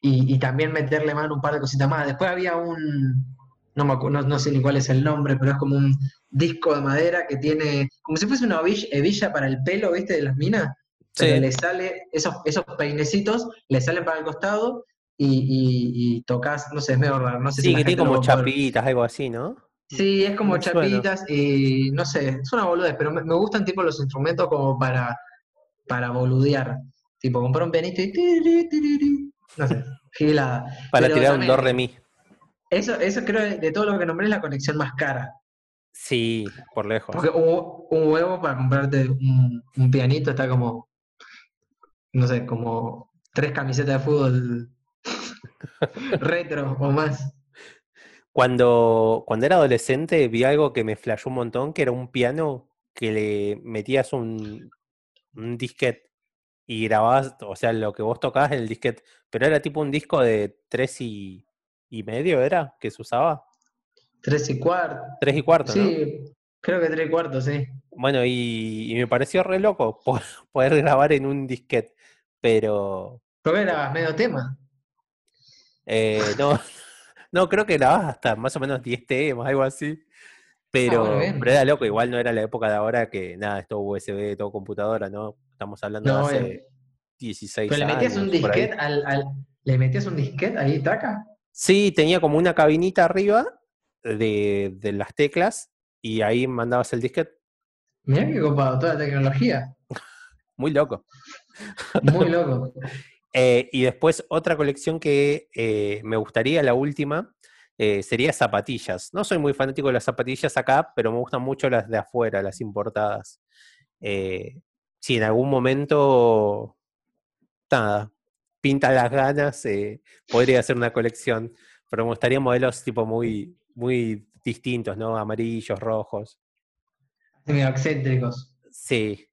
y, también meterle mano un par de cositas más. Después había un, no, me, no, sé ni cuál es el nombre, pero es como un disco de madera que tiene, como si fuese una hebilla para el pelo, ¿viste? De las minas. le sale, esos, esos peinecitos le salen para el costado y, y, tocas, no sé, es medio raro. No sé sí, que tiene como chapitas, algo así, ¿no? Sí, es como chapitas y no sé, es una boludez, pero me, gustan tipo los instrumentos como para, para boludear. Tipo, comprar un pianito y... No sé, gilada. Para tirar un do re mi. Eso, eso creo de todo lo que nombré es la conexión más cara. Sí, por lejos. Porque un, un huevo para comprarte un, un, pianito está como, no sé, como tres camisetas de fútbol Retro o más. Cuando, cuando era adolescente vi algo que me flashó un montón, que era un piano que le metías un, un disquete y grababas, o sea, lo que vos tocabas en el disquete, pero era tipo un disco de tres y, medio, ¿era? Que se usaba. Tres y cuarto. Tres y cuarto, Sí, creo que tres y cuarto, sí. Bueno, y, me pareció re loco poder grabar en un disquete, pero... ¿Pero grabas medio tema? Eh, no, no, creo que grababas hasta más o menos 10 temas, algo así. Pero, ah, pero, era loco, igual no era la época de ahora que nada, es todo USB, todo computadora, ¿no? Estamos hablando de hace 16 ¿Pero años. le metías un disquete al, ¿Le metías un disquete ahí, taca? Sí, tenía como una cabinita arriba de, de las teclas y ahí mandabas el disquete. Mira qué copado, toda la tecnología. Muy loco. Muy loco. Eh, y después otra colección que eh, me gustaría, la última, eh, sería zapatillas. No soy muy fanático de las zapatillas acá, pero me gustan mucho las de afuera, las importadas. si en algún momento, nada, pinta las ganas, podría hacer una colección, pero me gustaría modelos tipo muy, muy distintos, ¿no? Amarillos, rojos. Medio excéntricos. Sí.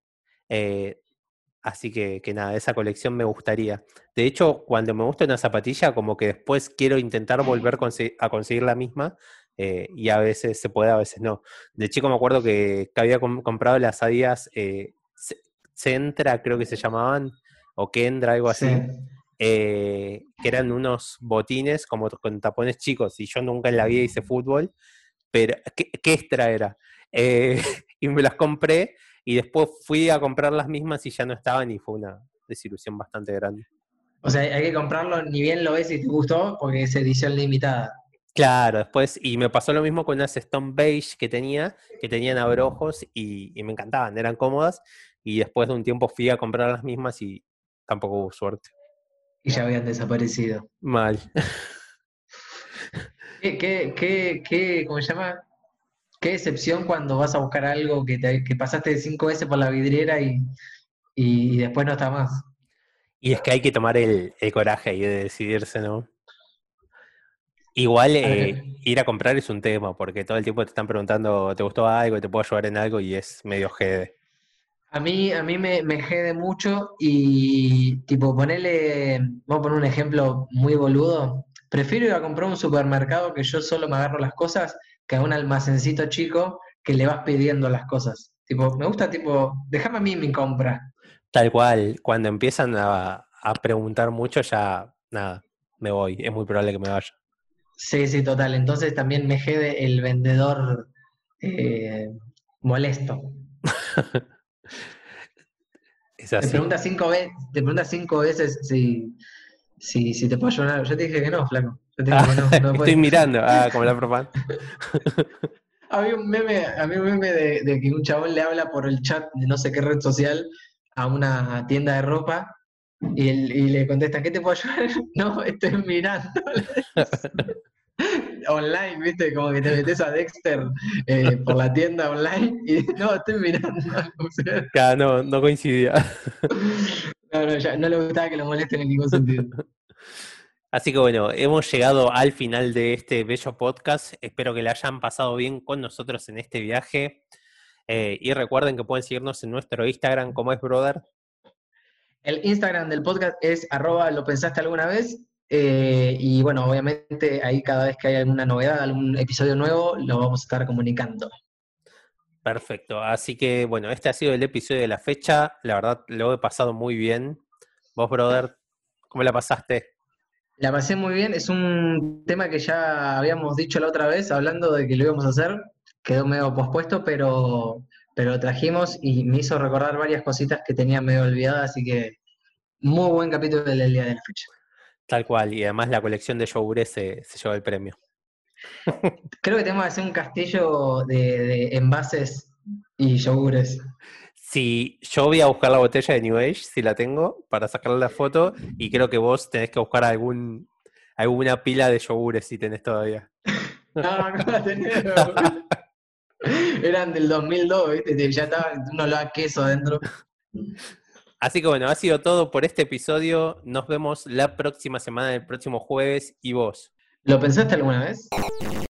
Así que, nada, esa colección me gustaría. De hecho, cuando me gusta una zapatilla, como que después quiero intentar volver a conseguir la misma eh, y a veces se puede, a veces no. De chico me acuerdo que, había comprado las Adidas eh, Centra, creo que se llamaban, o Kendra, algo así, eh, que eran unos botines como con tapones chicos y yo nunca en la vida hice fútbol, pero ¿qué, qué extra era? y me las compré y después fui a comprar las mismas y ya no estaban y fue una desilusión bastante grande. O sea, hay que comprarlo ni bien lo ves y te gustó porque es edición limitada. Claro, después, y me pasó lo mismo con unas Stone Beige que tenía, que tenían abrojos y, y me encantaban, eran cómodas, y después de un tiempo fui a comprar las mismas y tampoco hubo suerte. Y ya habían desaparecido. Mal. ¿Qué, qué, qué, qué, ¿cómo se llama? Qué excepción cuando vas a buscar algo que, te, que pasaste cinco veces por la vidriera y, y, después no está más. Y es que hay que tomar el, el coraje y de decidirse, ¿no? Igual eh, ir a comprar es un tema, porque todo el tiempo te están preguntando, ¿te gustó algo? ¿Te puedo ayudar en algo? Y es medio jede. A mí, a mí me, me jede mucho y tipo ponerle, vamos a poner un ejemplo muy boludo. Prefiero ir a comprar un supermercado que yo solo me agarro las cosas que a un almacencito chico que le vas pidiendo las cosas. Tipo, me gusta tipo, déjame a mí mi compra. Tal cual, cuando empiezan a, a preguntar mucho ya, nada, me voy, es muy probable que me vaya. Sí, sí, total. Entonces también me jede el vendedor eh, molesto. Te pregunta cinco veces, te pregunta cinco veces si, si, si te puedo ayudar. Yo te dije que no, flaco. Yo te dije que no, estoy mirando, ah, como la propaganda. había un meme, había un meme de, de, que un chabón le habla por el chat de no sé qué red social a una tienda de ropa y, y le contesta, ¿qué te puedo ayudar? no, estoy mirando. online, ¿viste? Como que te metes a Dexter eh, por la tienda online y no, estoy mirando. No, no coincidía. No, no, ya, no le gustaba que lo molesten en ningún sentido. Así que bueno, hemos llegado al final de este bello podcast. Espero que le hayan pasado bien con nosotros en este viaje. Eh, y recuerden que pueden seguirnos en nuestro Instagram, ¿cómo es, brother? El Instagram del podcast es arroba lo pensaste alguna vez eh, y bueno, obviamente ahí cada vez que hay alguna novedad, algún episodio nuevo, lo vamos a estar comunicando. Perfecto, así que bueno, este ha sido el episodio de la fecha, la verdad lo he pasado muy bien. Vos, brother, ¿cómo la pasaste? La pasé muy bien, es un tema que ya habíamos dicho la otra vez, hablando de que lo íbamos a hacer, quedó medio pospuesto, pero, pero trajimos y me hizo recordar varias cositas que tenía medio olvidadas, así que muy buen capítulo del día de la fecha. Tal cual, y además la colección de yogures se, se llevó el premio. Creo que tenemos que hacer un castillo de, envases y yogures. Si yo voy a buscar la botella de New Age, si la tengo, para sacarle la foto, y creo que vos tenés que buscar algún alguna pila de yogures si tenés todavía. No, no la tenés. Eran del 2002, ¿viste? Ya estaba uno lo queso adentro. Así que bueno, ha sido todo por este episodio. Nos vemos la próxima semana, el próximo jueves. ¿Y vos? ¿Lo pensaste alguna vez?